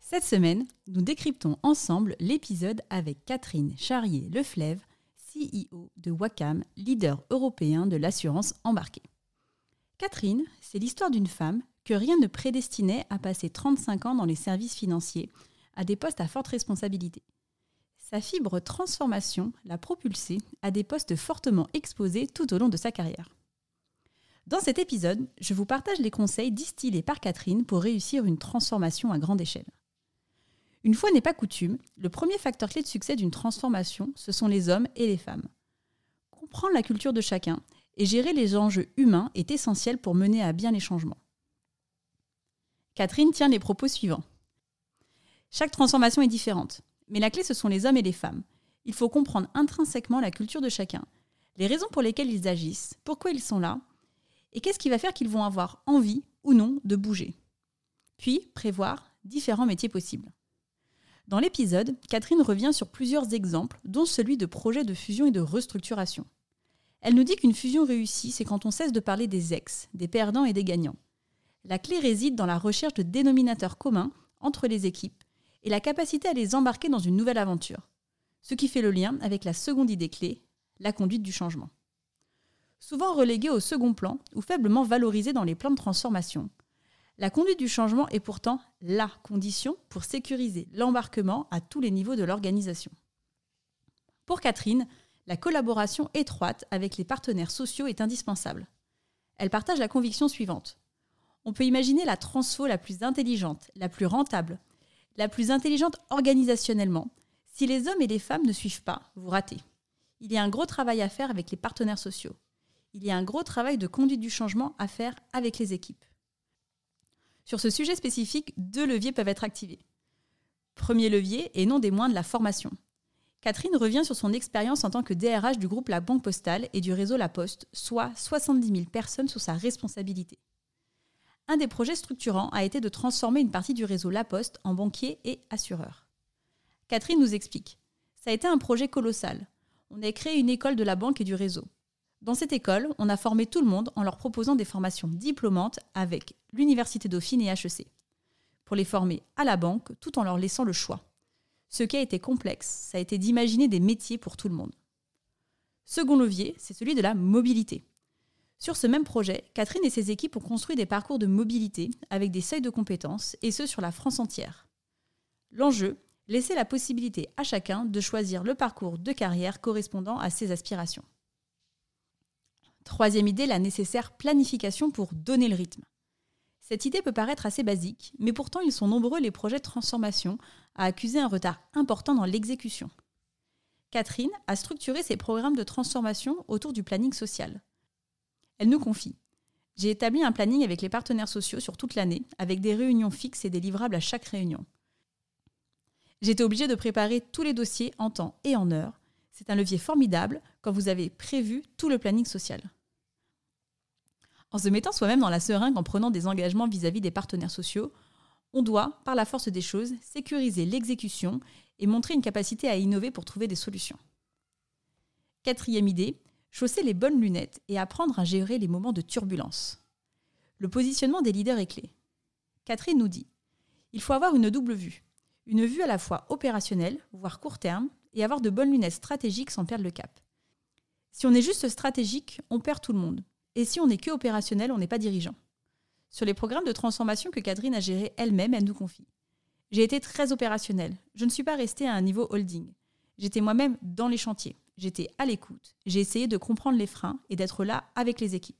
Cette semaine, nous décryptons ensemble l'épisode avec Catherine Charrier-Leflève, CEO de Wacam, leader européen de l'assurance embarquée. Catherine, c'est l'histoire d'une femme que rien ne prédestinait à passer 35 ans dans les services financiers, à des postes à forte responsabilité. Sa fibre transformation l'a propulsée à des postes fortement exposés tout au long de sa carrière. Dans cet épisode, je vous partage les conseils distillés par Catherine pour réussir une transformation à grande échelle. Une fois n'est pas coutume, le premier facteur clé de succès d'une transformation, ce sont les hommes et les femmes. Comprendre la culture de chacun et gérer les enjeux humains est essentiel pour mener à bien les changements. Catherine tient les propos suivants. Chaque transformation est différente, mais la clé ce sont les hommes et les femmes. Il faut comprendre intrinsèquement la culture de chacun, les raisons pour lesquelles ils agissent, pourquoi ils sont là, et qu'est-ce qui va faire qu'ils vont avoir envie ou non de bouger. Puis prévoir différents métiers possibles. Dans l'épisode, Catherine revient sur plusieurs exemples, dont celui de projets de fusion et de restructuration. Elle nous dit qu'une fusion réussie, c'est quand on cesse de parler des ex, des perdants et des gagnants. La clé réside dans la recherche de dénominateurs communs entre les équipes et la capacité à les embarquer dans une nouvelle aventure. Ce qui fait le lien avec la seconde idée clé, la conduite du changement. Souvent reléguée au second plan ou faiblement valorisée dans les plans de transformation, la conduite du changement est pourtant la condition pour sécuriser l'embarquement à tous les niveaux de l'organisation. Pour Catherine, la collaboration étroite avec les partenaires sociaux est indispensable. Elle partage la conviction suivante. On peut imaginer la transfo la plus intelligente, la plus rentable, la plus intelligente organisationnellement. Si les hommes et les femmes ne suivent pas, vous ratez. Il y a un gros travail à faire avec les partenaires sociaux. Il y a un gros travail de conduite du changement à faire avec les équipes. Sur ce sujet spécifique, deux leviers peuvent être activés. Premier levier, et non des moindres, la formation. Catherine revient sur son expérience en tant que DRH du groupe La Banque Postale et du réseau La Poste, soit 70 000 personnes sous sa responsabilité. Un des projets structurants a été de transformer une partie du réseau La Poste en banquier et assureur. Catherine nous explique. Ça a été un projet colossal. On a créé une école de la banque et du réseau. Dans cette école, on a formé tout le monde en leur proposant des formations diplômantes avec l'Université Dauphine et HEC, pour les former à la banque tout en leur laissant le choix. Ce qui a été complexe, ça a été d'imaginer des métiers pour tout le monde. Second levier, c'est celui de la mobilité. Sur ce même projet, Catherine et ses équipes ont construit des parcours de mobilité avec des seuils de compétences, et ce sur la France entière. L'enjeu, laisser la possibilité à chacun de choisir le parcours de carrière correspondant à ses aspirations. Troisième idée, la nécessaire planification pour donner le rythme. Cette idée peut paraître assez basique, mais pourtant ils sont nombreux les projets de transformation à accuser un retard important dans l'exécution. Catherine a structuré ses programmes de transformation autour du planning social. Elle nous confie J'ai établi un planning avec les partenaires sociaux sur toute l'année, avec des réunions fixes et des livrables à chaque réunion. J'étais obligée de préparer tous les dossiers en temps et en heure. C'est un levier formidable quand vous avez prévu tout le planning social. En se mettant soi-même dans la seringue en prenant des engagements vis-à-vis des partenaires sociaux, on doit, par la force des choses, sécuriser l'exécution et montrer une capacité à innover pour trouver des solutions. Quatrième idée, chausser les bonnes lunettes et apprendre à gérer les moments de turbulence. Le positionnement des leaders est clé. Catherine nous dit il faut avoir une double vue. Une vue à la fois opérationnelle, voire court terme, et avoir de bonnes lunettes stratégiques sans perdre le cap. Si on est juste stratégique, on perd tout le monde. Et si on n'est que opérationnel, on n'est pas dirigeant. Sur les programmes de transformation que Catherine a gérés elle-même, elle nous confie. J'ai été très opérationnelle. Je ne suis pas restée à un niveau holding. J'étais moi-même dans les chantiers. J'étais à l'écoute. J'ai essayé de comprendre les freins et d'être là avec les équipes.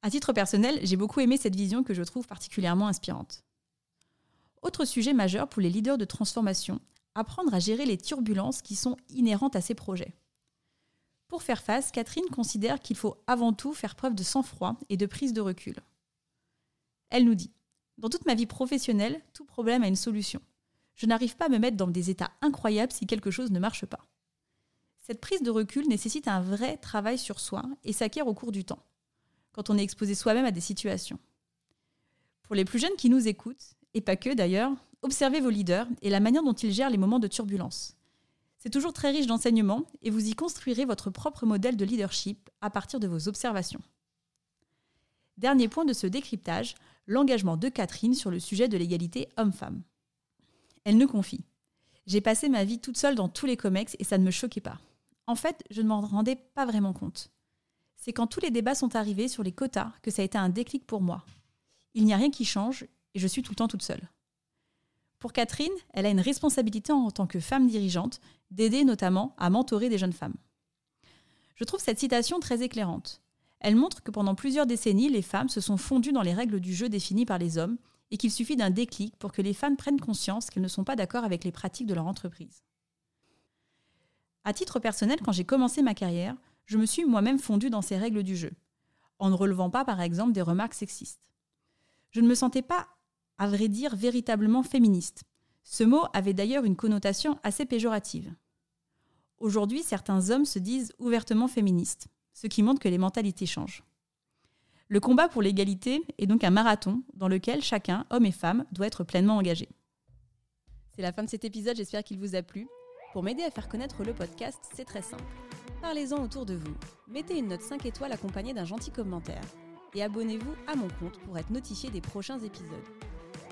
À titre personnel, j'ai beaucoup aimé cette vision que je trouve particulièrement inspirante. Autre sujet majeur pour les leaders de transformation, apprendre à gérer les turbulences qui sont inhérentes à ces projets. Pour faire face, Catherine considère qu'il faut avant tout faire preuve de sang-froid et de prise de recul. Elle nous dit Dans toute ma vie professionnelle, tout problème a une solution. Je n'arrive pas à me mettre dans des états incroyables si quelque chose ne marche pas. Cette prise de recul nécessite un vrai travail sur soi et s'acquiert au cours du temps, quand on est exposé soi-même à des situations. Pour les plus jeunes qui nous écoutent, et pas que d'ailleurs, observez vos leaders et la manière dont ils gèrent les moments de turbulence. C'est toujours très riche d'enseignements et vous y construirez votre propre modèle de leadership à partir de vos observations. Dernier point de ce décryptage, l'engagement de Catherine sur le sujet de l'égalité homme-femme. Elle nous confie J'ai passé ma vie toute seule dans tous les comex et ça ne me choquait pas. En fait, je ne m'en rendais pas vraiment compte. C'est quand tous les débats sont arrivés sur les quotas que ça a été un déclic pour moi. Il n'y a rien qui change et je suis tout le temps toute seule. Pour Catherine, elle a une responsabilité en tant que femme dirigeante d'aider notamment à mentorer des jeunes femmes. Je trouve cette citation très éclairante. Elle montre que pendant plusieurs décennies, les femmes se sont fondues dans les règles du jeu définies par les hommes et qu'il suffit d'un déclic pour que les femmes prennent conscience qu'elles ne sont pas d'accord avec les pratiques de leur entreprise. À titre personnel, quand j'ai commencé ma carrière, je me suis moi-même fondue dans ces règles du jeu, en ne relevant pas par exemple des remarques sexistes. Je ne me sentais pas, à vrai dire, véritablement féministe. Ce mot avait d'ailleurs une connotation assez péjorative. Aujourd'hui, certains hommes se disent ouvertement féministes, ce qui montre que les mentalités changent. Le combat pour l'égalité est donc un marathon dans lequel chacun, homme et femme, doit être pleinement engagé. C'est la fin de cet épisode, j'espère qu'il vous a plu. Pour m'aider à faire connaître le podcast, c'est très simple. Parlez-en autour de vous, mettez une note 5 étoiles accompagnée d'un gentil commentaire et abonnez-vous à mon compte pour être notifié des prochains épisodes.